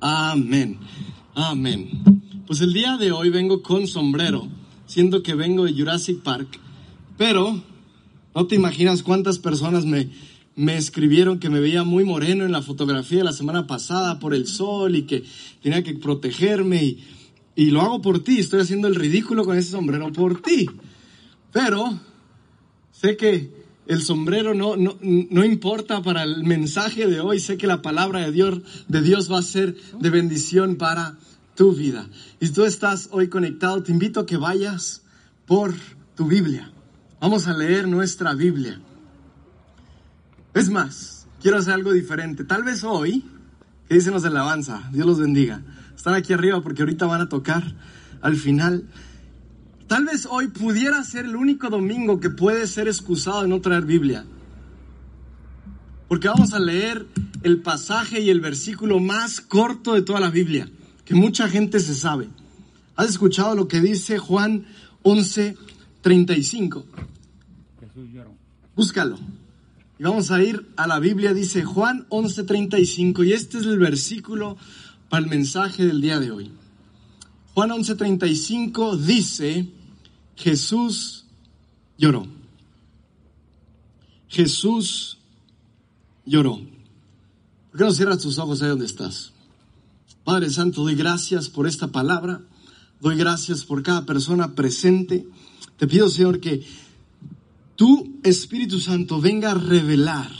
Amén. Amén. Pues el día de hoy vengo con sombrero, siendo que vengo de Jurassic Park, pero no te imaginas cuántas personas me, me escribieron que me veía muy moreno en la fotografía de la semana pasada por el sol y que tenía que protegerme y, y lo hago por ti, estoy haciendo el ridículo con ese sombrero por ti. Pero sé que el sombrero no, no, no, importa para el mensaje de hoy. Sé que la palabra de Dios, de Dios va a ser de bendición para tu vida. Y si tú estás hoy conectado, te invito a que vayas por tu Biblia. Vamos a leer nuestra Biblia. Es más, quiero hacer algo diferente. Tal vez hoy, que dicen los de alabanza, Dios los bendiga. Están aquí arriba porque ahorita van a tocar al final. Tal vez hoy pudiera ser el único domingo que puede ser excusado de no traer Biblia. Porque vamos a leer el pasaje y el versículo más corto de toda la Biblia, que mucha gente se sabe. ¿Has escuchado lo que dice Juan 11:35? Búscalo. Y vamos a ir a la Biblia, dice Juan 11:35, y este es el versículo para el mensaje del día de hoy. Juan 11:35 dice, Jesús lloró. Jesús lloró. ¿Por qué no cierras tus ojos ahí donde estás? Padre Santo, doy gracias por esta palabra. Doy gracias por cada persona presente. Te pido, Señor, que tu Espíritu Santo venga a revelar,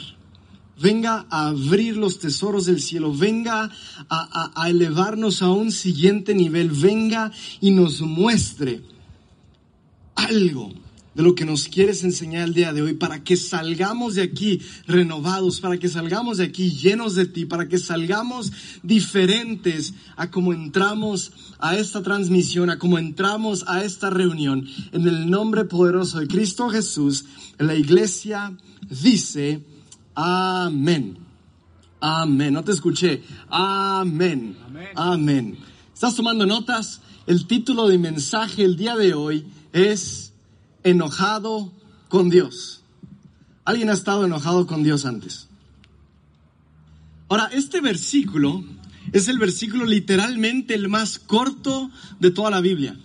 venga a abrir los tesoros del cielo, venga a, elevarnos a un siguiente nivel, venga y nos muestre algo de lo que nos quieres enseñar el día de hoy para que salgamos de aquí renovados, para que salgamos de aquí llenos de ti, para que salgamos diferentes a como entramos a esta transmisión, a como entramos a esta reunión. En el nombre poderoso de Cristo Jesús, la iglesia dice, amén. Amén. No te escuché. Amén. Amén. Amén. ¿Estás tomando notas? El título de mensaje el día de hoy es enojado con Dios. ¿Alguien ha estado enojado con Dios antes? Ahora, este versículo es el versículo literalmente el más corto de toda la Biblia.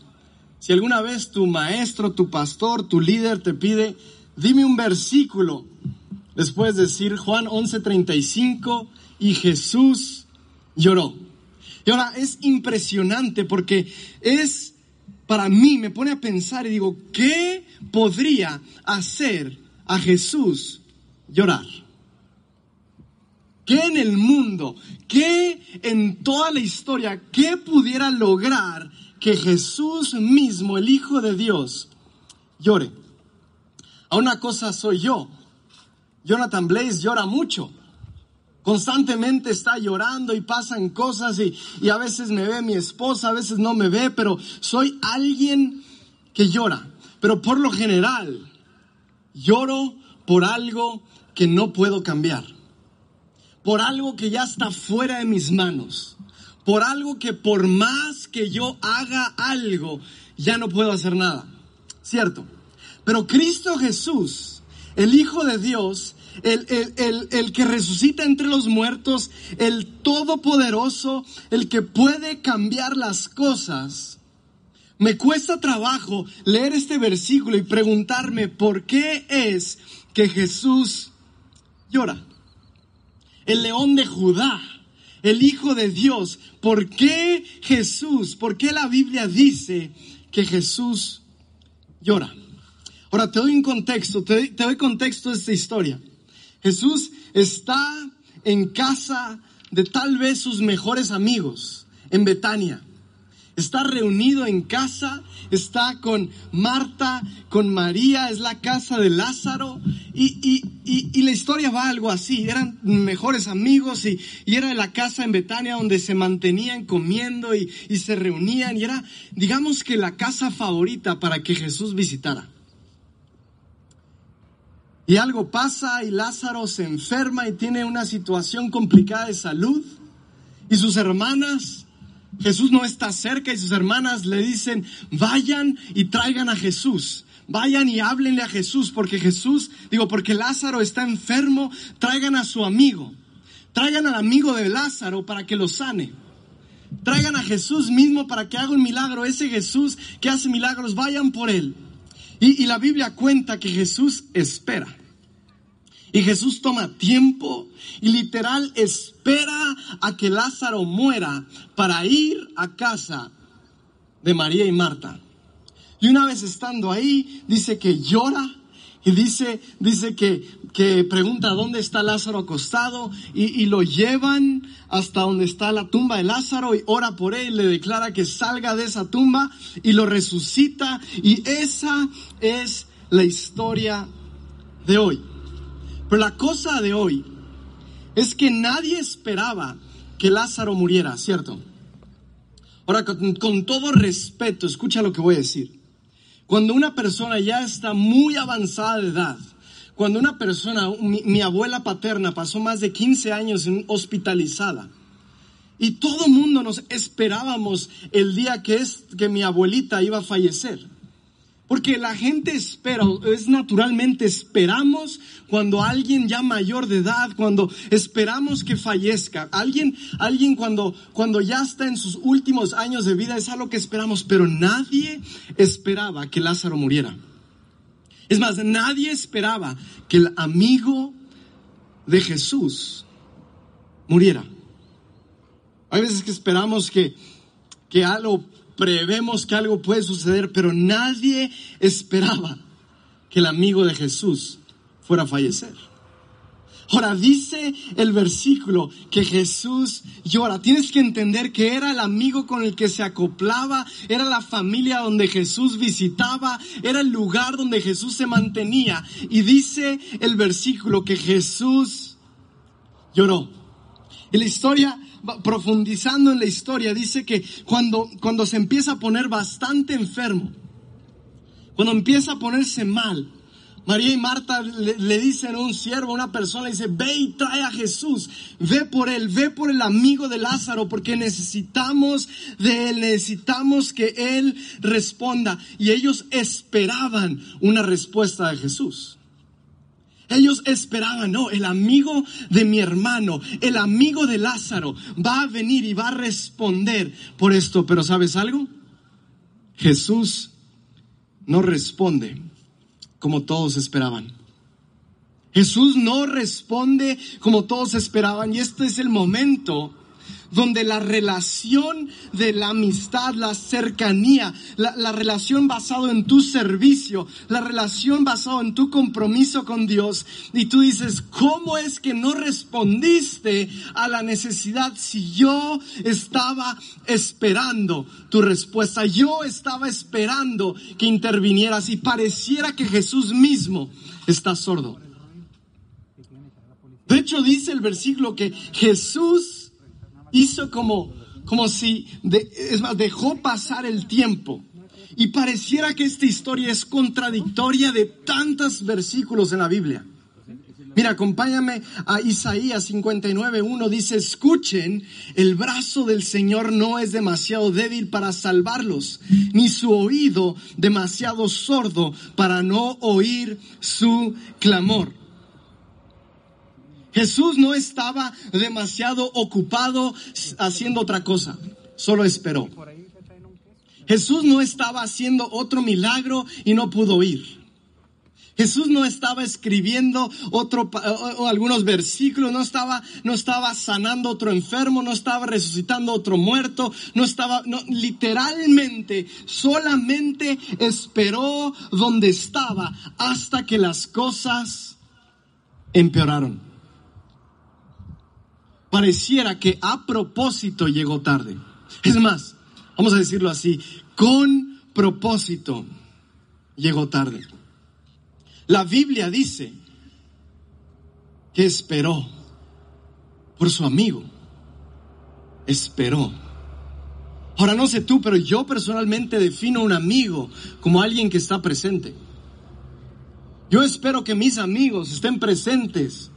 Si alguna vez tu maestro, tu pastor, tu líder te pide, dime un versículo, les puedes decir Juan 11:35 y Jesús lloró. Y ahora es impresionante porque es para mí me pone a pensar y digo, ¿qué podría hacer a Jesús llorar? ¿Qué en el mundo, qué en toda la historia, qué pudiera lograr que Jesús mismo, el Hijo de Dios, llore? A una cosa soy yo. Jonathan Blaze llora mucho constantemente está llorando y pasan cosas y, y, a veces me ve mi esposa, a veces no me ve, pero soy alguien que llora. Pero por lo general, lloro por algo que no puedo cambiar, por algo que ya está fuera de mis manos, por algo que por más que yo haga algo, ya no puedo hacer nada. ¿Cierto? Pero Cristo Jesús, el Hijo de Dios, el, que resucita entre los muertos, el todopoderoso, el que puede cambiar las cosas. Me cuesta trabajo leer este versículo y preguntarme por qué es que Jesús llora. El león de Judá, el Hijo de Dios, ¿por qué Jesús, por qué la Biblia dice que Jesús llora? Ahora te doy un contexto, te doy contexto de esta historia. Jesús está en casa de tal vez sus mejores amigos en Betania. Está reunido en casa, está con Marta, con María, es la casa de Lázaro y, la historia va algo así. Eran mejores amigos y, era la casa en Betania donde se mantenían comiendo y se reunían y era, digamos que la casa favorita para que Jesús visitara. Y algo pasa y Lázaro se enferma y tiene una situación complicada de salud. Y sus hermanas, Jesús no está cerca y sus hermanas le dicen, vayan y traigan a Jesús. Vayan y háblenle a Jesús porque Jesús, digo, porque Lázaro está enfermo, traigan a su amigo. Traigan al amigo de Lázaro para que lo sane. Traigan a Jesús mismo para que haga un milagro. Ese Jesús que hace milagros, vayan por él. Y, la Biblia cuenta que Jesús espera. Y Jesús toma tiempo y literal espera a que Lázaro muera para ir a casa de María y Marta. Y una vez estando ahí, dice que llora y dice, dice que, que pregunta dónde está Lázaro acostado y, y, lo llevan hasta donde está la tumba de Lázaro y ora por él, le declara que salga de esa tumba y lo resucita. Y esa es la historia de hoy. Pero la cosa de hoy es que nadie esperaba que Lázaro muriera, ¿cierto? Ahora, con, con, todo respeto, escucha lo que voy a decir. Cuando una persona ya está muy avanzada de edad, cuando una persona, mi, abuela paterna pasó más de 15 años hospitalizada, y todo mundo nos esperábamos el día que, es, que mi abuelita iba a fallecer. Porque la gente espera, es naturalmente esperamos cuando alguien ya mayor de edad, cuando esperamos que fallezca. Alguien, alguien cuando, cuando ya está en sus últimos años de vida es algo que esperamos, pero nadie esperaba que Lázaro muriera. Es más, nadie esperaba que el amigo de Jesús muriera. Hay veces que esperamos que, que algo prevemos que algo puede suceder, pero nadie esperaba que el amigo de Jesús fuera a fallecer. Ahora dice el versículo que Jesús llora. Tienes que entender que era el amigo con el que se acoplaba, era la familia donde Jesús visitaba, era el lugar donde Jesús se mantenía. Y dice el versículo que Jesús lloró. Y la historia profundizando en la historia, dice que cuando, cuando se empieza a poner bastante enfermo, cuando empieza a ponerse mal, María y Marta le, le, dicen a un siervo, a una persona, dice, ve y trae a Jesús, ve por él, ve por el amigo de Lázaro, porque necesitamos de él, necesitamos que él responda. Y ellos esperaban una respuesta de Jesús. Ellos esperaban, no, el amigo de mi hermano, el amigo de Lázaro va a venir y va a responder por esto. Pero ¿sabes algo? Jesús no responde como todos esperaban. Jesús no responde como todos esperaban y este es el momento donde la relación de la amistad, la cercanía, la, la relación basado en tu servicio, la relación basado en tu compromiso con Dios, y tú dices, ¿cómo es que no respondiste a la necesidad si yo estaba esperando tu respuesta? Yo estaba esperando que intervinieras y pareciera que Jesús mismo está sordo. De hecho, dice el versículo que Jesús hizo como, como si, de, es más, dejó pasar el tiempo. Y pareciera que esta historia es contradictoria de tantos versículos en la Biblia. Mira, acompáñame a Isaías 59.1. Dice, escuchen, el brazo del Señor no es demasiado débil para salvarlos, ni su oído demasiado sordo para no oír su clamor. Jesús no estaba demasiado ocupado haciendo otra cosa, solo esperó. Jesús no estaba haciendo otro milagro y no pudo ir. Jesús no estaba escribiendo otro o, algunos versículos, no estaba no estaba sanando otro enfermo, no estaba resucitando otro muerto, no estaba literalmente solamente esperó donde estaba hasta que las cosas empeoraron pareciera que a propósito llegó tarde. Es más, vamos a decirlo así, con propósito llegó tarde. La Biblia dice que esperó por su amigo. Esperó. Ahora no sé tú, pero yo personalmente defino un amigo como alguien que está presente. Yo espero que mis amigos estén presentes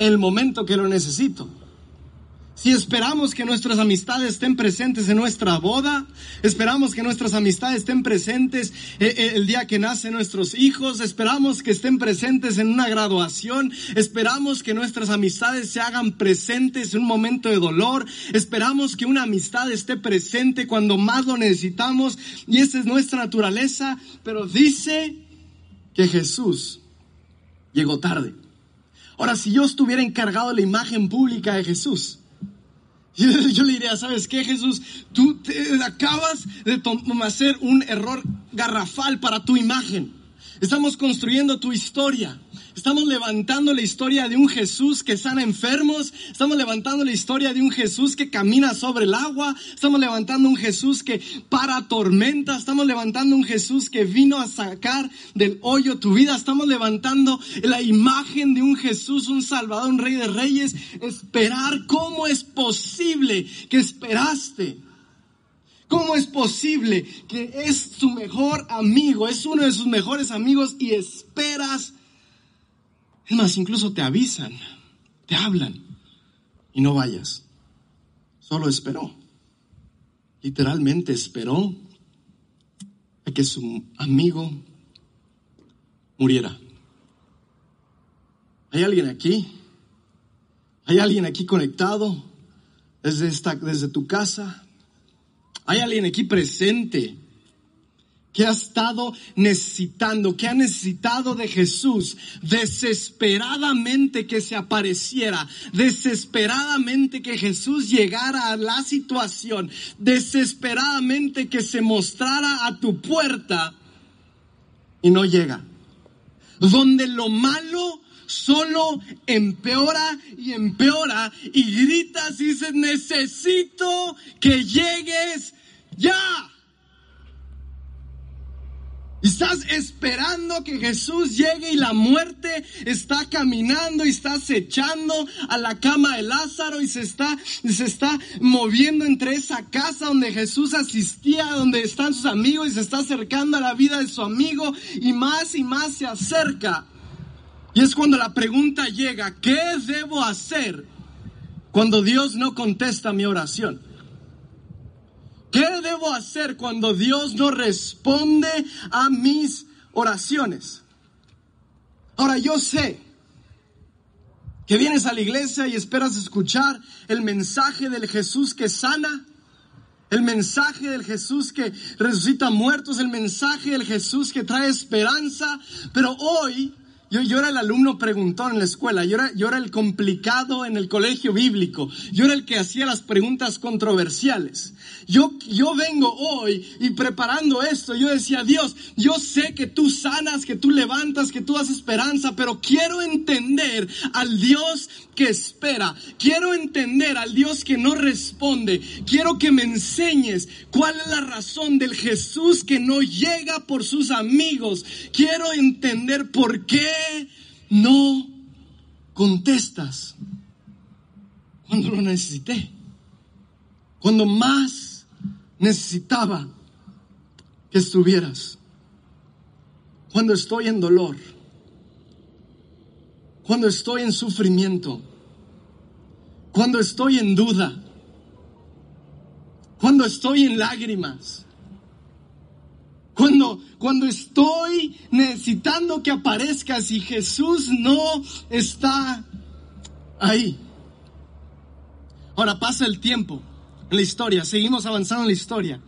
en el momento que lo necesito. Si esperamos que nuestras amistades estén presentes en nuestra boda, esperamos que nuestras amistades estén presentes eh, eh, el día que nacen nuestros hijos, esperamos que estén presentes en una graduación, esperamos que nuestras amistades se hagan presentes en un momento de dolor, esperamos que una amistad esté presente cuando más lo necesitamos y esa es nuestra naturaleza, pero dice que Jesús llegó tarde. Ahora, si yo estuviera encargado de la imagen pública de Jesús, yo, le diría, ¿sabes qué, Jesús? Tú te acabas de hacer un error garrafal para tu imagen. Estamos construyendo tu historia. Estamos levantando la historia de un Jesús que sana enfermos. Estamos levantando la historia de un Jesús que camina sobre el agua. Estamos levantando un Jesús que para tormenta. Estamos levantando un Jesús que vino a sacar del hoyo tu vida. Estamos levantando la imagen de un Jesús, un Salvador, un Rey de Reyes. Esperar cómo es posible que esperaste ¿Cómo es posible que es tu mejor amigo, es uno de sus mejores amigos y esperas? Es más, incluso te avisan, te hablan y no vayas. Solo esperó. Literalmente esperó a que su amigo muriera. ¿Hay alguien aquí? ¿Hay alguien aquí conectado desde, esta, desde tu casa? Hay alguien aquí presente que ha estado necesitando, que ha necesitado de Jesús desesperadamente que se apareciera, desesperadamente que Jesús llegara a la situación, desesperadamente que se mostrara a tu puerta y no llega. Donde lo malo solo empeora y empeora y gritas y dices, necesito que llegues ya. Estás esperando que Jesús llegue y la muerte está caminando y está acechando a la cama de Lázaro y se está, se está moviendo entre esa casa donde Jesús asistía, donde están sus amigos y se está acercando a la vida de su amigo y más y más se acerca. Y es cuando la pregunta llega, ¿qué debo hacer cuando Dios no contesta mi oración? ¿Qué debo hacer cuando Dios no responde a mis oraciones? Ahora yo sé que vienes a la iglesia y esperas escuchar el mensaje del Jesús que sana, el mensaje del Jesús que resucita muertos, el mensaje del Jesús que trae esperanza, pero hoy yo, yo, era el alumno preguntón en la escuela, yo era, yo era el complicado en el colegio bíblico, yo era el que hacía las preguntas controversiales. Yo, yo vengo hoy y preparando esto, yo decía, Dios, yo sé que tú sanas, que tú levantas, que tú das esperanza, pero quiero entender al Dios que espera, quiero entender al Dios que no responde, quiero que me enseñes cuál es la razón del Jesús que no llega por sus amigos, quiero entender por qué no contestas cuando lo necesité? Cuando más necesitaba que estuvieras. Cuando estoy en dolor. Cuando estoy en sufrimiento. Cuando estoy en duda. Cuando estoy en lágrimas. Cuando, cuando estoy necesitando que aparezcas y Jesús no está ahí. Ahora pasa el tiempo en la historia, seguimos avanzando en la historia.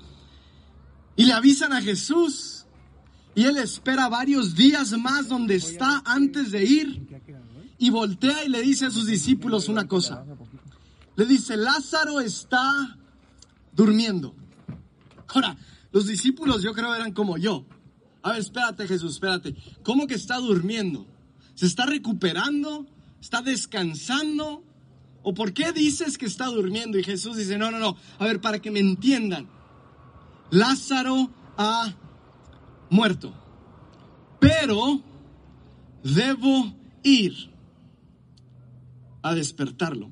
Y le avisan a Jesús y él espera varios días más donde está antes de ir y voltea y le dice a sus discípulos una cosa. Le dice, Lázaro está durmiendo. Ahora, los discípulos yo creo eran como yo. A ver, espérate Jesús, espérate. ¿Cómo que está durmiendo? ¿Se está recuperando? ¿Está descansando? ¿O por qué dices que está durmiendo? Y Jesús dice, no, no, no. A ver, para que me entiendan. Lázaro ha muerto. Pero debo ir a despertarlo.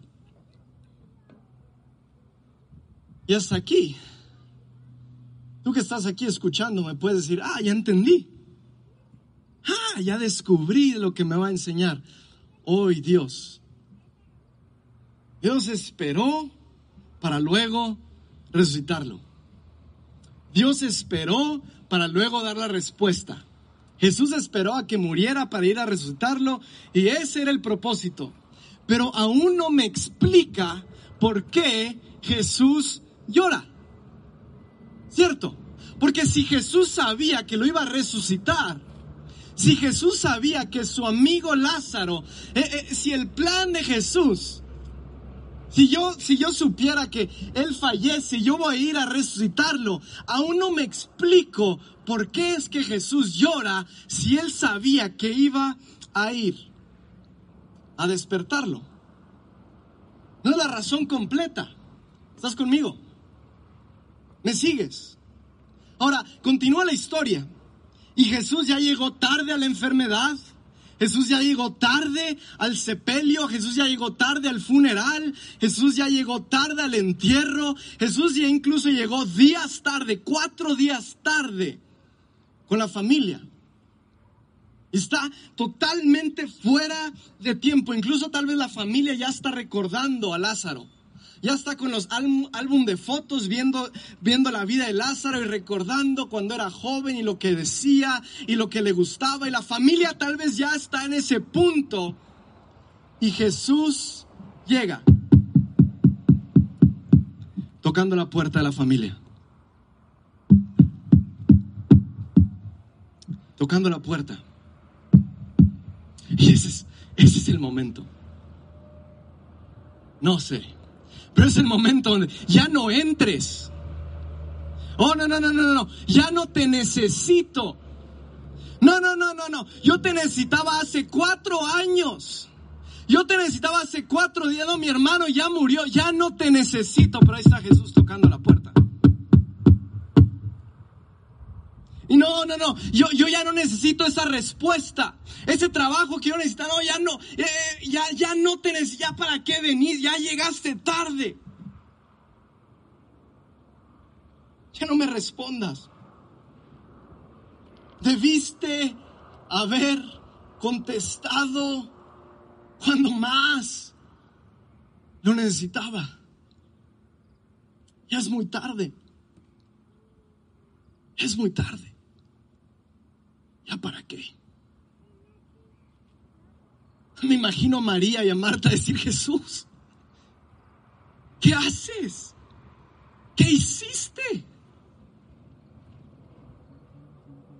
Y hasta aquí Tú que estás aquí escuchando me puedes decir, ah, ya entendí. Ah, ya descubrí lo que me va a enseñar hoy Dios. Dios esperó para luego resucitarlo. Dios esperó para luego dar la respuesta. Jesús esperó a que muriera para ir a resucitarlo y ese era el propósito. Pero aún no me explica por qué Jesús llora. ¿Cierto? Porque si Jesús sabía que lo iba a resucitar, si Jesús sabía que su amigo Lázaro, eh, eh, si el plan de Jesús, si yo, si yo supiera que él fallece, yo voy a ir a resucitarlo, aún no me explico por qué es que Jesús llora si él sabía que iba a ir a despertarlo. No es la razón completa. ¿Estás conmigo? ¿Me sigues? Ahora, continúa la historia. Y Jesús ya llegó tarde a la enfermedad. Jesús ya llegó tarde al sepelio, Jesús ya llegó tarde al funeral, Jesús ya llegó tarde al entierro, Jesús ya incluso llegó días tarde, cuatro días tarde con la familia. Está totalmente fuera de tiempo, incluso tal vez la familia ya está recordando a Lázaro. Ya está con los álbum de fotos viendo, viendo la vida de Lázaro y recordando cuando era joven y lo que decía y lo que le gustaba. Y la familia tal vez ya está en ese punto. Y Jesús llega tocando la puerta de la familia. Tocando la puerta. Y ese es, ese es el momento. No sé. Pero es el momento donde ya no entres. Oh, no, no, no, no, no, ya no te necesito. No, no, no, no, no. Yo te necesitaba hace cuatro años. Yo te necesitaba hace cuatro días. No, mi hermano ya murió. Ya no te necesito. Pero ahí está Jesús tocando la puerta. No, no, no, yo, yo ya no necesito esa respuesta. Ese trabajo que yo necesitaba, no, ya no, eh, eh, ya, ya no tenés, ya para qué venir, ya llegaste tarde. Ya no me respondas. Debiste haber contestado cuando más lo necesitaba. Ya es muy tarde. Es muy tarde. ¿Ya para qué? Me imagino a María y a Marta decir, Jesús, ¿qué haces? ¿Qué hiciste?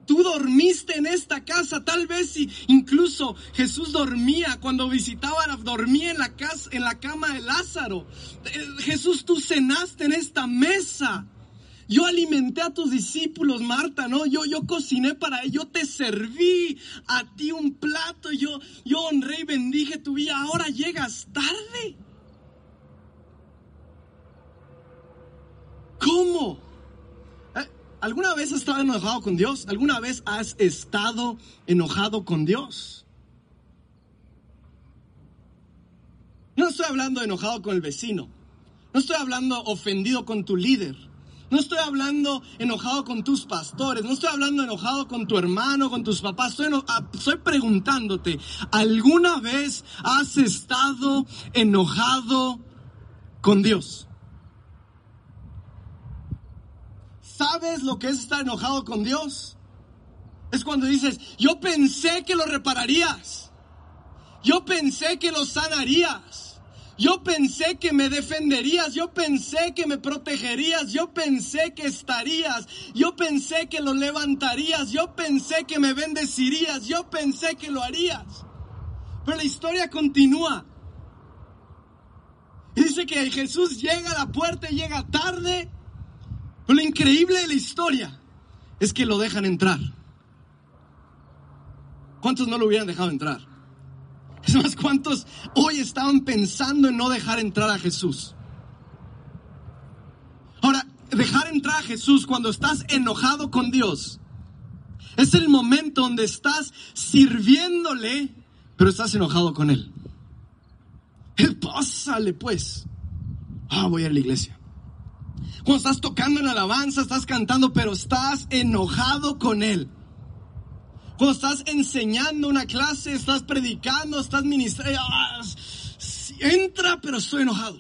Tú dormiste en esta casa, tal vez si incluso Jesús dormía cuando visitaba, dormía en la casa, en la cama de Lázaro. Eh, Jesús, tú cenaste en esta mesa. Yo alimenté a tus discípulos, Marta, ¿no? Yo, yo cociné para ellos, yo te serví a ti un plato, yo, yo honré y bendije tu vida. Ahora llegas tarde. ¿Cómo? Eh, ¿Alguna vez has estado enojado con Dios? ¿Alguna vez has estado enojado con Dios? No estoy hablando enojado con el vecino. No estoy hablando ofendido con tu líder. No estoy hablando enojado con tus pastores, no estoy hablando enojado con tu hermano, con tus papás, estoy, ah, estoy preguntándote, ¿alguna vez has estado enojado con Dios? ¿Sabes lo que es estar enojado con Dios? Es cuando dices, yo pensé que lo repararías. Yo pensé que lo sanarías. Yo pensé que me defenderías, yo pensé que me protegerías, yo pensé que estarías, yo pensé que lo levantarías, yo pensé que me bendecirías, yo pensé que lo harías. Pero la historia continúa. dice que Jesús llega a la puerta y llega tarde. Pero lo increíble de la historia es que lo dejan entrar. ¿Cuántos no lo hubieran dejado entrar? Es más, ¿cuántos hoy estaban pensando en no dejar entrar a Jesús? Ahora, dejar entrar a Jesús cuando estás enojado con Dios es el momento donde estás sirviéndole, pero estás enojado con Él. Pásale pues. Ah, voy a la iglesia. Cuando estás tocando en alabanza, estás cantando, pero estás enojado con Él. Cuando estás enseñando una clase, estás predicando, estás ministrando, ah, entra, pero estoy enojado.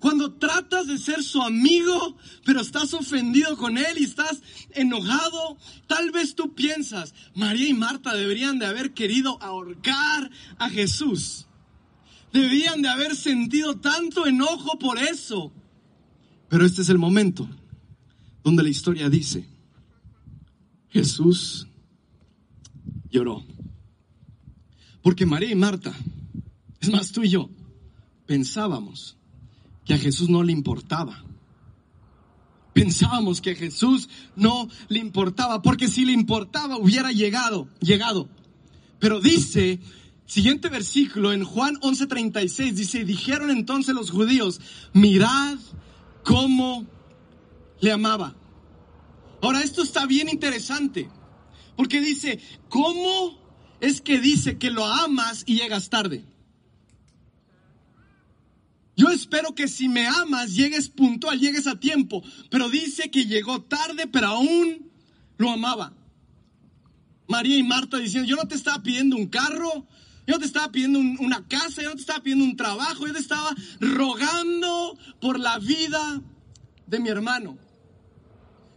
Cuando tratas de ser su amigo, pero estás ofendido con él y estás enojado, tal vez tú piensas, María y Marta deberían de haber querido ahorcar a Jesús. Deberían de haber sentido tanto enojo por eso. Pero este es el momento donde la historia dice, Jesús lloró. Porque María y Marta, es más tú y yo, pensábamos que a Jesús no le importaba. Pensábamos que a Jesús no le importaba, porque si le importaba hubiera llegado, llegado. Pero dice, siguiente versículo en Juan 11:36 dice, dijeron entonces los judíos, mirad cómo le amaba. Ahora esto está bien interesante, porque dice, ¿cómo es que dice que lo amas y llegas tarde? Yo espero que si me amas llegues puntual, llegues a tiempo. Pero dice que llegó tarde, pero aún lo amaba. María y Marta diciendo, yo no te estaba pidiendo un carro, yo no te estaba pidiendo una casa, yo no te estaba pidiendo un trabajo, yo te estaba rogando por la vida de mi hermano.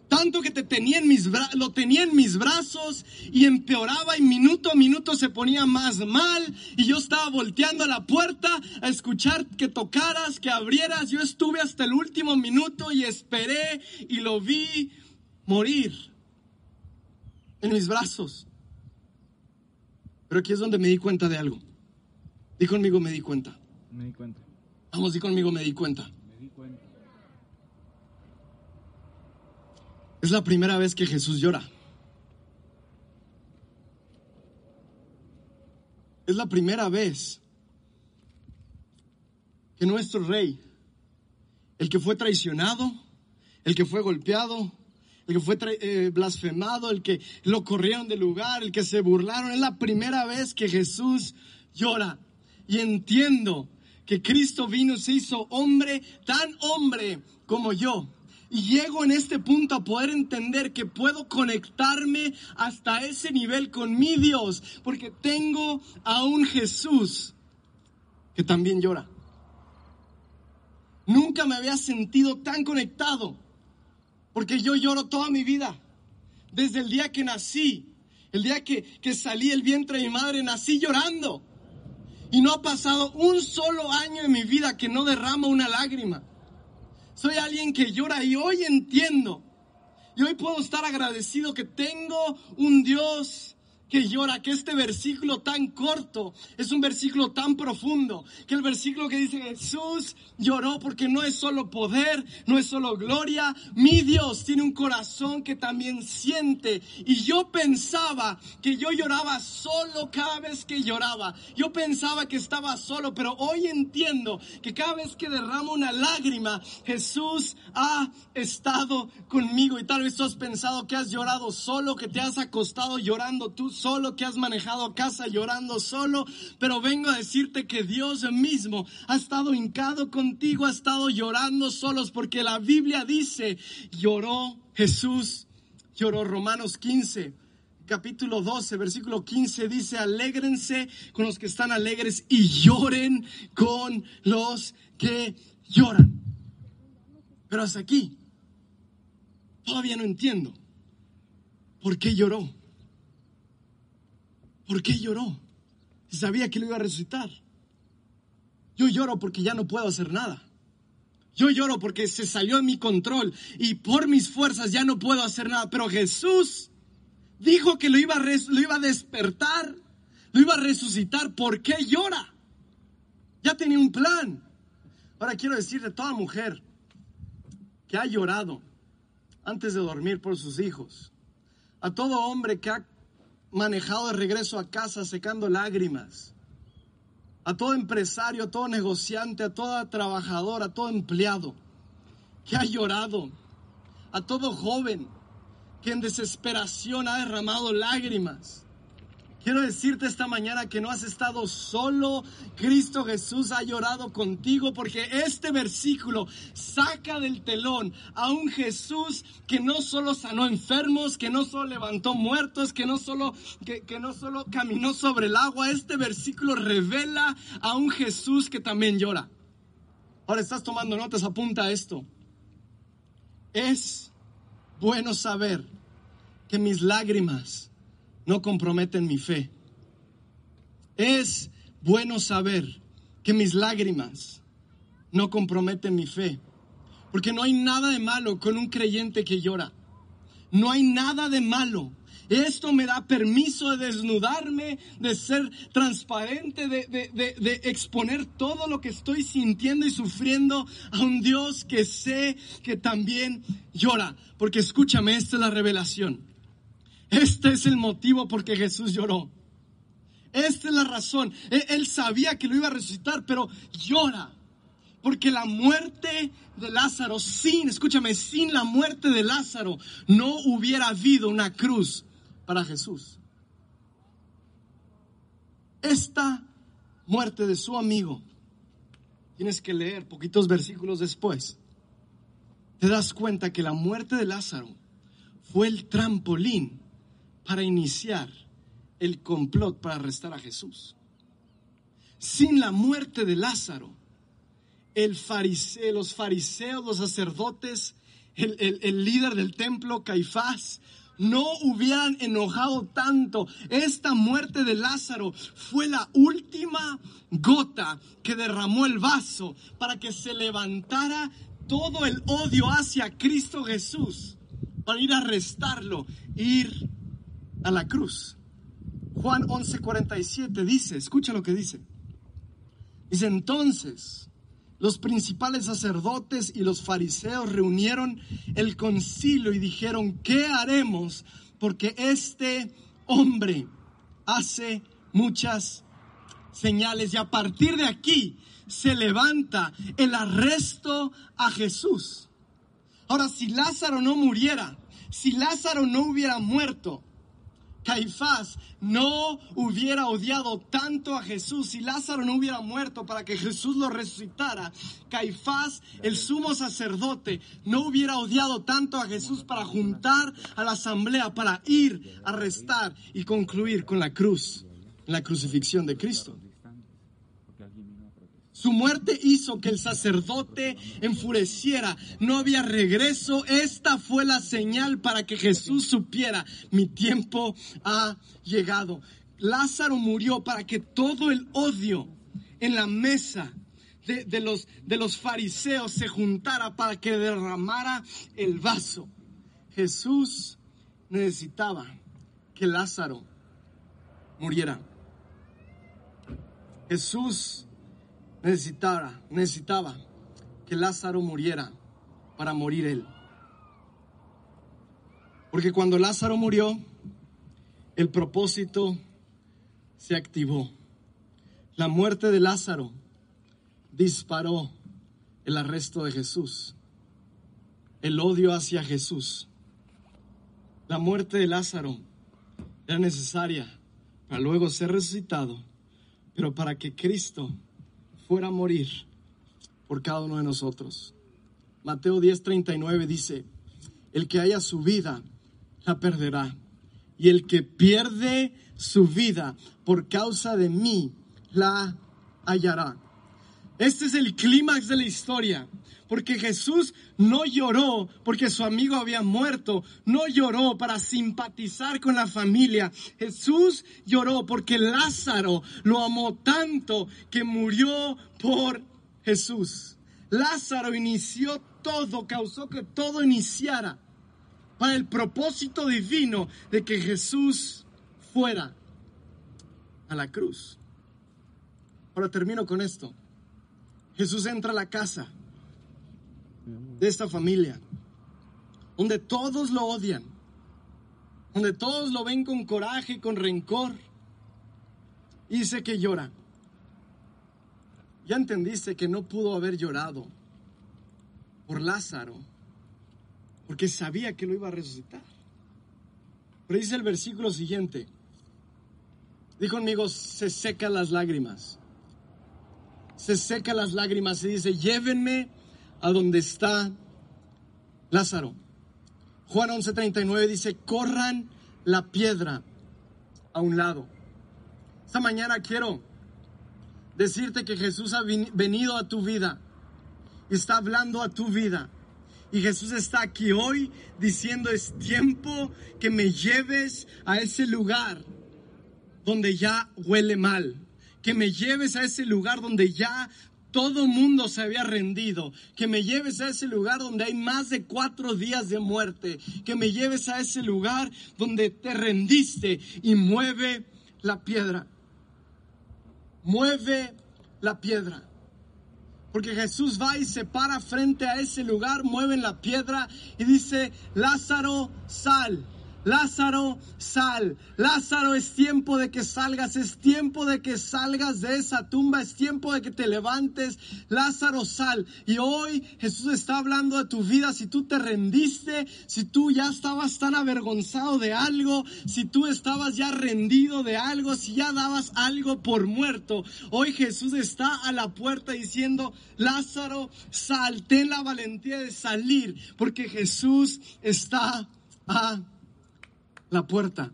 Tanto que te tenía en mis lo tenía en mis brazos y empeoraba y minuto a minuto se ponía más mal y yo estaba volteando a la puerta a escuchar que tocaras, que abrieras. Yo estuve hasta el último minuto y esperé y lo vi morir en mis brazos. Pero aquí es donde me di cuenta de algo. Di conmigo, me di cuenta. Me di cuenta. Vamos, di conmigo, me di cuenta. Es la primera vez que Jesús llora. Es la primera vez que nuestro rey, el que fue traicionado, el que fue golpeado, el que fue eh, blasfemado, el que lo corrieron del lugar, el que se burlaron, es la primera vez que Jesús llora. Y entiendo que Cristo vino y se hizo hombre, tan hombre como yo y llego en este punto a poder entender que puedo conectarme hasta ese nivel con mi Dios, porque tengo a un Jesús que también llora. Nunca me había sentido tan conectado, porque yo lloro toda mi vida. Desde el día que nací, el día que, salí del vientre de mi madre, nací llorando. Y no ha pasado un solo año en mi vida que no derramo una lágrima. Soy alguien que llora y hoy entiendo. Y hoy puedo estar agradecido que tengo un Dios que llora, que este versículo tan corto es un versículo tan profundo, que el versículo que dice Jesús lloró porque no es solo poder, no es solo gloria, mi Dios tiene un corazón que también siente. Y yo pensaba que yo lloraba solo cada vez que lloraba, yo pensaba que estaba solo, pero hoy entiendo que cada vez que derramo una lágrima, Jesús ha estado conmigo y tal vez tú has pensado que has llorado solo, que te has acostado llorando tú solo, que has manejado casa llorando solo, pero vengo a decirte que Dios mismo ha estado hincado contigo, ha estado llorando solos, porque la Biblia dice, lloró Jesús, lloró Romanos 15 capítulo 12, versículo 15 dice, alégrense con los que están alegres y lloren con los que lloran. Pero hasta aquí, todavía no entiendo por qué lloró. ¿Por qué lloró? Si sabía que lo iba a resucitar. Yo lloro porque ya no puedo hacer nada. Yo lloro porque se salió de mi control y por mis fuerzas ya no puedo hacer nada. Pero Jesús dijo que lo iba a, lo iba a despertar, lo iba a resucitar. ¿Por qué llora? Ya tenía un plan. Ahora quiero decirle a toda mujer que ha llorado antes de dormir por sus hijos, a todo hombre que ha manejado de regreso a casa secando lágrimas. A todo empresario, a todo negociante, a toda trabajadora, a todo empleado que ha llorado. A todo joven que en desesperación ha derramado lágrimas. Quiero decirte esta mañana que no has estado solo. Cristo Jesús ha llorado contigo porque este versículo saca del telón a un Jesús que no solo sanó enfermos, que no solo levantó muertos, que no solo, que, que no solo caminó sobre el agua. Este versículo revela a un Jesús que también llora. Ahora estás tomando notas, apunta esto. Es bueno saber que mis lágrimas no comprometen mi fe. Es bueno saber que mis lágrimas no comprometen mi fe. Porque no hay nada de malo con un creyente que llora. No hay nada de malo. Esto me da permiso de desnudarme, de ser transparente, de, de, exponer todo lo que estoy sintiendo y sufriendo a un Dios que sé que también llora. Porque escúchame, esta es la revelación. Este es el motivo por que Jesús lloró. Esta es la razón. Él, sabía que lo iba a resucitar, pero llora. Porque la muerte de Lázaro, sin, escúchame, sin la muerte de Lázaro, no hubiera habido una cruz para Jesús. Esta muerte de su amigo, tienes que leer poquitos versículos después, te das cuenta que la muerte de Lázaro fue el trampolín para iniciar el complot para arrestar a Jesús. Sin la muerte de Lázaro, el fariseo, los fariseos, los sacerdotes, el, líder del templo, Caifás, no hubieran enojado tanto. Esta muerte de Lázaro fue la última gota que derramó el vaso para que se levantara todo el odio hacia Cristo Jesús, para ir a arrestarlo, ir a la cruz. Juan 11:47 dice, escucha lo que dice. Dice entonces, los principales sacerdotes y los fariseos reunieron el concilio y dijeron, ¿qué haremos? Porque este hombre hace muchas señales y a partir de aquí se levanta el arresto a Jesús. Ahora, si Lázaro no muriera, si Lázaro no hubiera muerto, Caifás no hubiera odiado tanto a Jesús, si Lázaro no hubiera muerto para que Jesús lo resucitara, Caifás, el sumo sacerdote, no hubiera odiado tanto a Jesús para juntar a la asamblea, para ir, a arrestar y concluir con la cruz, la crucifixión de Cristo. Su muerte hizo que el sacerdote enfureciera. No había regreso. Esta fue la señal para que Jesús supiera, mi tiempo ha llegado. Lázaro murió para que todo el odio en la mesa de, los, de los fariseos se juntara para que derramara el vaso. Jesús necesitaba que Lázaro muriera. Jesús necesitaba, necesitaba que Lázaro muriera para morir él. Porque cuando Lázaro murió, el propósito se activó. La muerte de Lázaro disparó el arresto de Jesús, el odio hacia Jesús. La muerte de Lázaro era necesaria para luego ser resucitado, pero para que Cristo fuera a morir por cada uno de nosotros. Mateo 10:39 dice, el que haya su vida, la perderá. Y el que pierde su vida por causa de mí, la hallará. Este es el clímax de la historia. Porque Jesús no lloró porque su amigo había muerto, no lloró para simpatizar con la familia. Jesús lloró porque Lázaro lo amó tanto que murió por Jesús. Lázaro inició todo, causó que todo iniciara para el propósito divino de que Jesús fuera a la cruz. Ahora termino con esto. Jesús entra a la casa de esta familia, donde todos lo odian, donde todos lo ven con coraje con rencor, y dice que llora. Ya entendiste que no pudo haber llorado por Lázaro, porque sabía que lo iba a resucitar. Pero dice el versículo siguiente, Dijo conmigo, se secan las lágrimas. Se seca las lágrimas y dice, llévenme a donde está Lázaro. Juan 11:39 dice, corran la piedra a un lado. Esta mañana quiero decirte que Jesús ha venido a tu vida y está hablando a tu vida. Y Jesús está aquí hoy diciendo es tiempo que me lleves a ese lugar donde ya huele mal. Que me lleves a ese lugar donde ya todo mundo se había rendido. Que me lleves a ese lugar donde hay más de cuatro días de muerte. Que me lleves a ese lugar donde te rendiste y mueve la piedra. Mueve la piedra. Porque Jesús va y se para frente a ese lugar, mueve la piedra y dice, Lázaro, sal. Lázaro, sal. Lázaro, es tiempo de que salgas, es tiempo de que salgas de esa tumba, es tiempo de que te levantes. Lázaro, sal. Y hoy Jesús está hablando de tu vida. Si tú te rendiste, si tú ya estabas tan avergonzado de algo, si tú estabas ya rendido de algo, si ya dabas algo por muerto, hoy Jesús está a la puerta diciendo, Lázaro, sal, ten la valentía de salir, porque Jesús está a la puerta.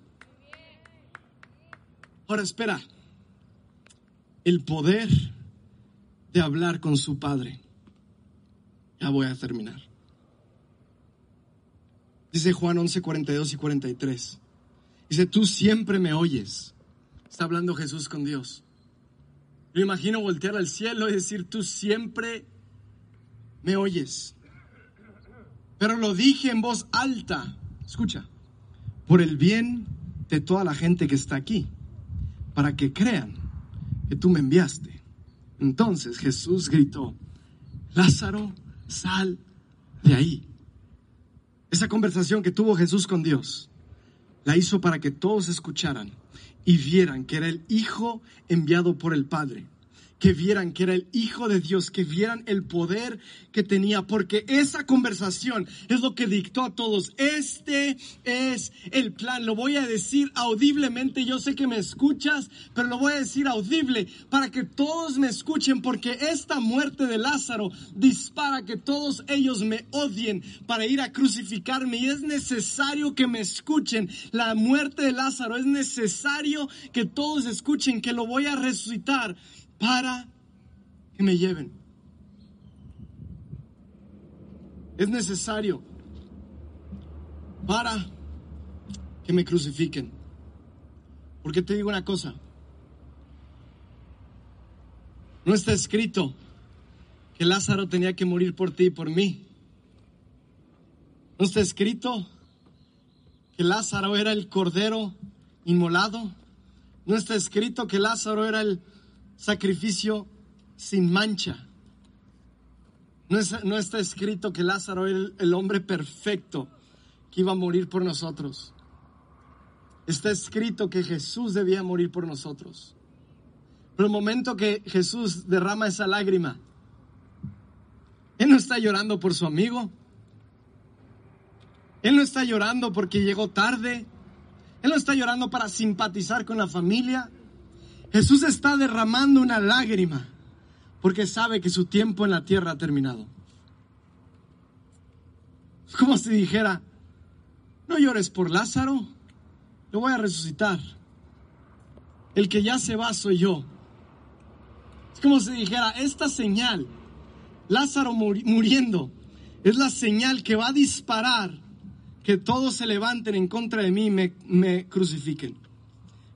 Ahora espera, el poder de hablar con su padre. Ya voy a terminar. Dice Juan 11, 42 y 43. Dice, tú siempre me oyes. Está hablando Jesús con Dios. Yo imagino voltear al cielo y decir, tú siempre me oyes. Pero lo dije en voz alta. Escucha por el bien de toda la gente que está aquí, para que crean que tú me enviaste. Entonces Jesús gritó, Lázaro, sal de ahí. Esa conversación que tuvo Jesús con Dios, la hizo para que todos escucharan y vieran que era el Hijo enviado por el Padre que vieran que era el Hijo de Dios, que vieran el poder que tenía, porque esa conversación es lo que dictó a todos. Este es el plan. Lo voy a decir audiblemente. Yo sé que me escuchas, pero lo voy a decir audible para que todos me escuchen, porque esta muerte de Lázaro dispara que todos ellos me odien para ir a crucificarme y es necesario que me escuchen. La muerte de Lázaro es necesario que todos escuchen que lo voy a resucitar para que me lleven. Es necesario para que me crucifiquen. Porque te digo una cosa, no está escrito que Lázaro tenía que morir por ti y por mí. No está escrito que Lázaro era el cordero inmolado. No está escrito que Lázaro era el sacrificio sin mancha. No, está escrito que Lázaro era el, hombre perfecto que iba a morir por nosotros. Está escrito que Jesús debía morir por nosotros. Pero el momento que Jesús derrama esa lágrima, Él no está llorando por su amigo. Él no está llorando porque llegó tarde. Él no está llorando para simpatizar con la familia. Jesús está derramando una lágrima porque sabe que su tiempo en la tierra ha terminado. Es como si dijera, no llores por Lázaro, lo voy a resucitar. El que ya se va soy yo. Es como si dijera, esta señal, Lázaro muriendo, es la señal que va a disparar que todos se levanten en contra de mí y me, me crucifiquen.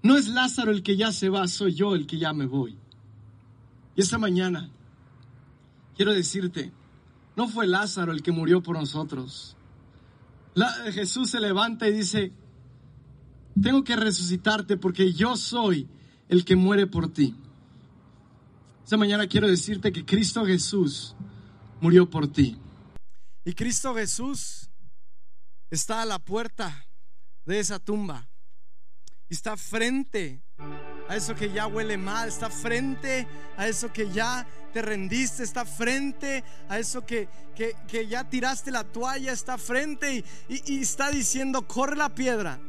No es Lázaro el que ya se va, soy yo el que ya me voy. Y esta mañana quiero decirte, no fue Lázaro el que murió por nosotros. Jesús se levanta y dice, tengo que resucitarte porque yo soy el que muere por ti. Esta mañana quiero decirte que Cristo Jesús murió por ti. Y Cristo Jesús está a la puerta de esa tumba está frente a eso que ya huele mal, está frente a eso que ya te rendiste, está frente a eso que, que, ya tiraste la toalla, está frente y está diciendo, corre la piedra,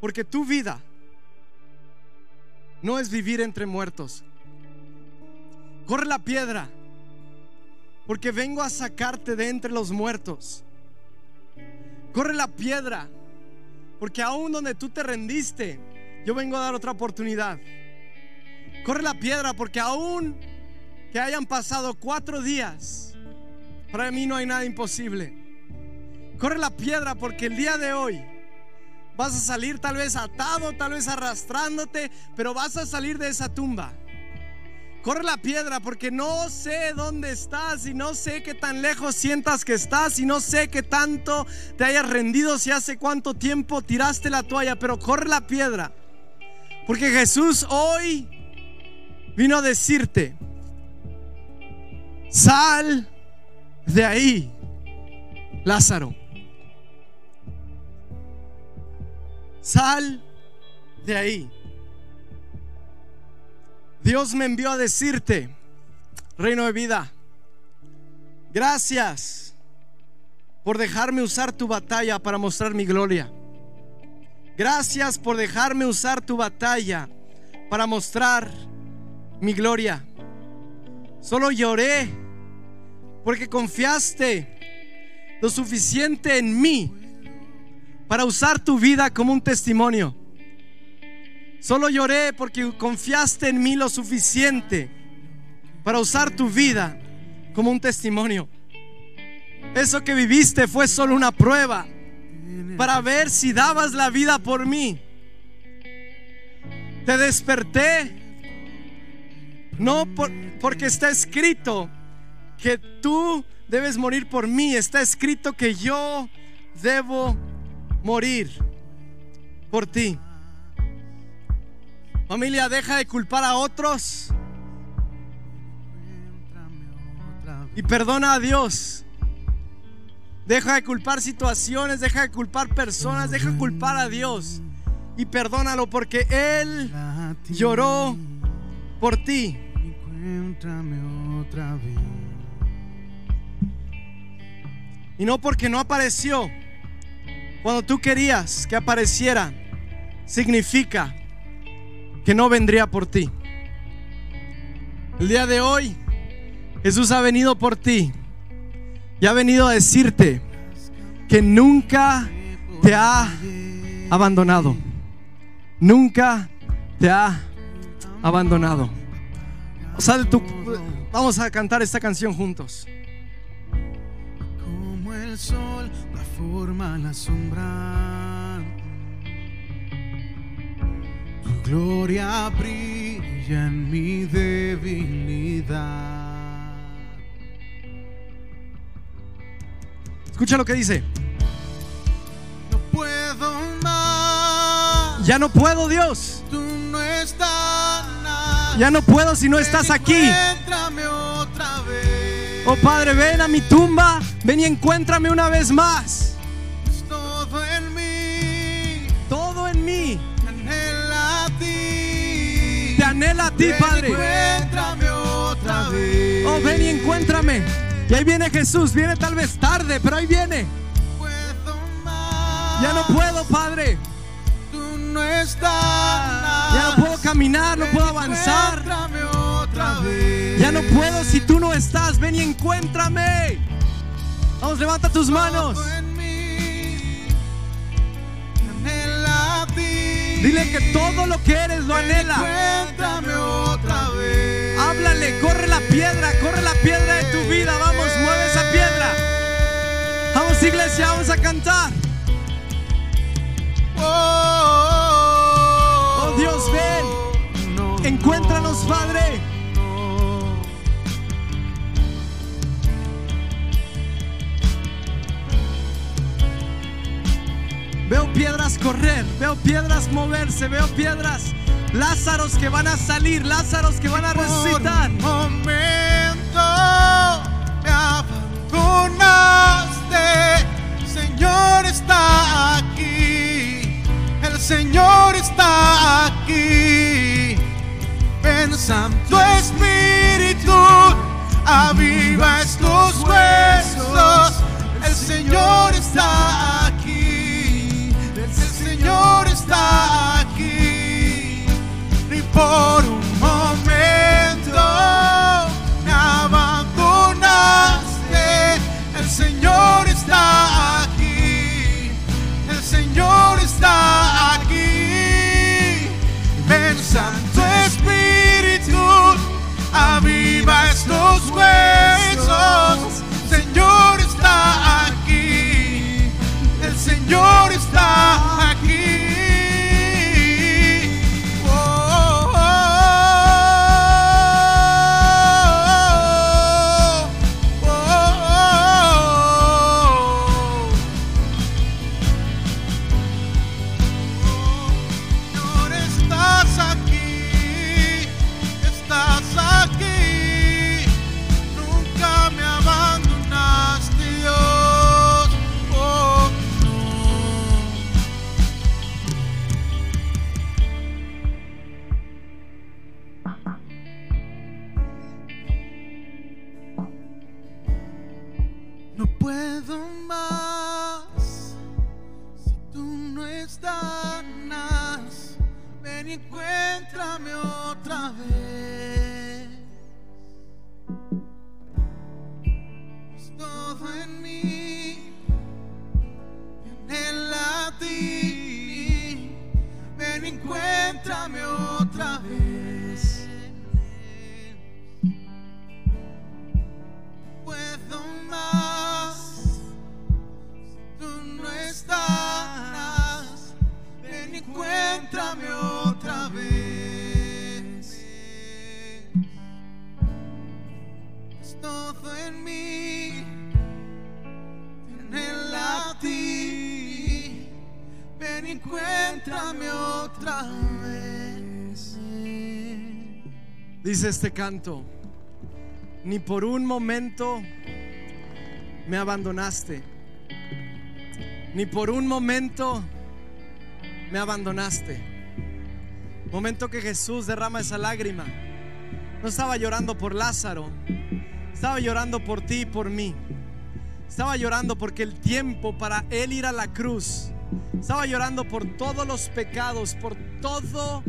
porque tu vida no es vivir entre muertos. Corre la piedra, porque vengo a sacarte de entre los muertos. Corre la piedra, porque aún donde tú te rendiste, yo vengo a dar otra oportunidad. Corre la piedra, porque aún que hayan pasado cuatro días, para mí no hay nada imposible. Corre la piedra, porque el día de hoy vas a salir tal vez atado, tal vez arrastrándote, pero vas a salir de esa tumba. Corre la piedra porque no sé dónde estás y no sé qué tan lejos sientas que estás y no sé qué tanto te hayas rendido si hace cuánto tiempo tiraste la toalla, pero corre la piedra. Porque Jesús hoy vino a decirte, sal de ahí, Lázaro. Sal de ahí. Dios me envió a decirte, reino de vida, gracias por dejarme usar tu batalla para mostrar mi gloria. Gracias por dejarme usar tu batalla para mostrar mi gloria. Solo lloré porque confiaste lo suficiente en mí para usar tu vida como un testimonio. Solo lloré porque confiaste en mí lo suficiente para usar tu vida como un testimonio. Eso que viviste fue solo una prueba para ver si dabas la vida por mí. Te desperté no porque está escrito que tú debes morir por mí, está escrito que yo debo morir por ti. Familia, deja de culpar a otros y perdona a Dios. Deja de culpar situaciones, deja de culpar personas, deja de culpar a Dios y perdónalo porque Él lloró por ti. Y no porque no apareció cuando tú querías que apareciera, significa que no vendría por ti. El día de hoy Jesús ha venido por ti y ha venido a decirte que nunca te ha abandonado. Nunca te ha abandonado. vamos a cantar esta canción juntos. Como el sol forma la sombra. Gloria brilla en mi debilidad. Escucha lo que dice. No puedo más. Ya no puedo, Dios. Tú no estás. Ya no puedo si no estás aquí. Oh Padre, ven a mi tumba. Ven y encuéntrame una vez más. Anhela a ti, Padre. Encuéntrame otra vez. Oh, ven y encuéntrame. Y ahí viene Jesús. Viene tal vez tarde, pero ahí viene. Ya no puedo, Padre. Tú no estás. Ya no puedo caminar, no puedo avanzar. Encuéntrame otra vez. Ya no puedo si tú no estás. Ven y encuéntrame. Vamos, levanta tus manos. Dile que todo lo que eres lo anhela. Corre la piedra, corre la piedra de tu vida. Vamos, mueve esa piedra. Vamos, iglesia, vamos a cantar. Oh, Oh, Dios, ven. no, Encuéntranos, Padre. Veo piedras correr, veo piedras moverse, veo piedras. Lázaros que van a salir, Lázaros que van a resucitar. Por un momento me abandonaste. Señor está aquí. El Señor está aquí. Ven Santo Espíritu, aviva estos huesos. El Señor está aquí. El Señor está aquí. por Este canto, ni por un momento me abandonaste, ni por un momento me abandonaste. Momento que Jesús derrama esa lágrima. No estaba llorando por Lázaro, estaba llorando por ti y por mí. Estaba llorando porque el tiempo para Él ir a la cruz, estaba llorando por todos los pecados, por todo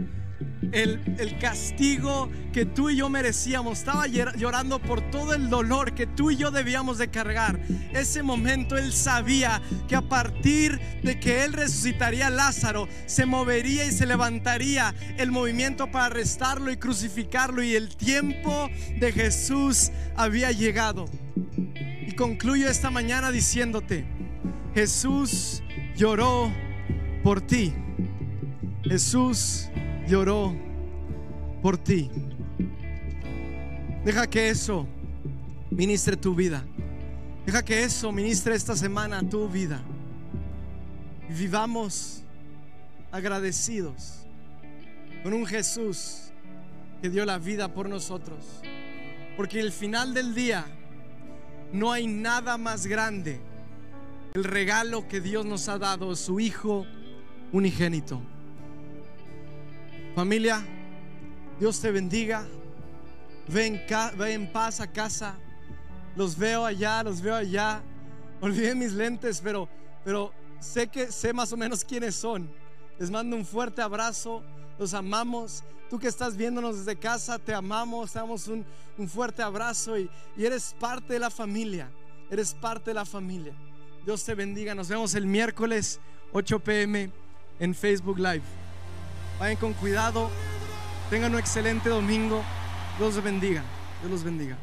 el castigo que tú y yo merecíamos. Estaba llor- llorando por todo el dolor que tú y yo debíamos de cargar. Ese momento Él sabía que a partir de que Él resucitaría a Lázaro, se movería y se levantaría el movimiento para arrestarlo y crucificarlo. Y el tiempo de Jesús había llegado. Y concluyo esta mañana diciéndote, Jesús lloró por ti. Jesús lloró por ti. Deja que eso ministre tu vida. Deja que eso ministre esta semana tu vida. Y vivamos agradecidos con un Jesús que dio la vida por nosotros. Porque el final del día no hay nada más grande. El regalo que Dios nos ha dado, su Hijo unigénito. Familia, Dios te bendiga. Ve en, ve en paz a casa. Los veo allá, los veo allá. Olvidé mis lentes, pero, pero sé que sé más o menos quiénes son. Les mando un fuerte abrazo. Los amamos. Tú que estás viéndonos desde casa, te amamos. Te damos un, un fuerte abrazo y, y eres parte de la familia. Eres parte de la familia. Dios te bendiga. Nos vemos el miércoles 8 pm en Facebook Live. Vayan con cuidado. Tengan un excelente domingo. Dios los bendiga. Dios los bendiga.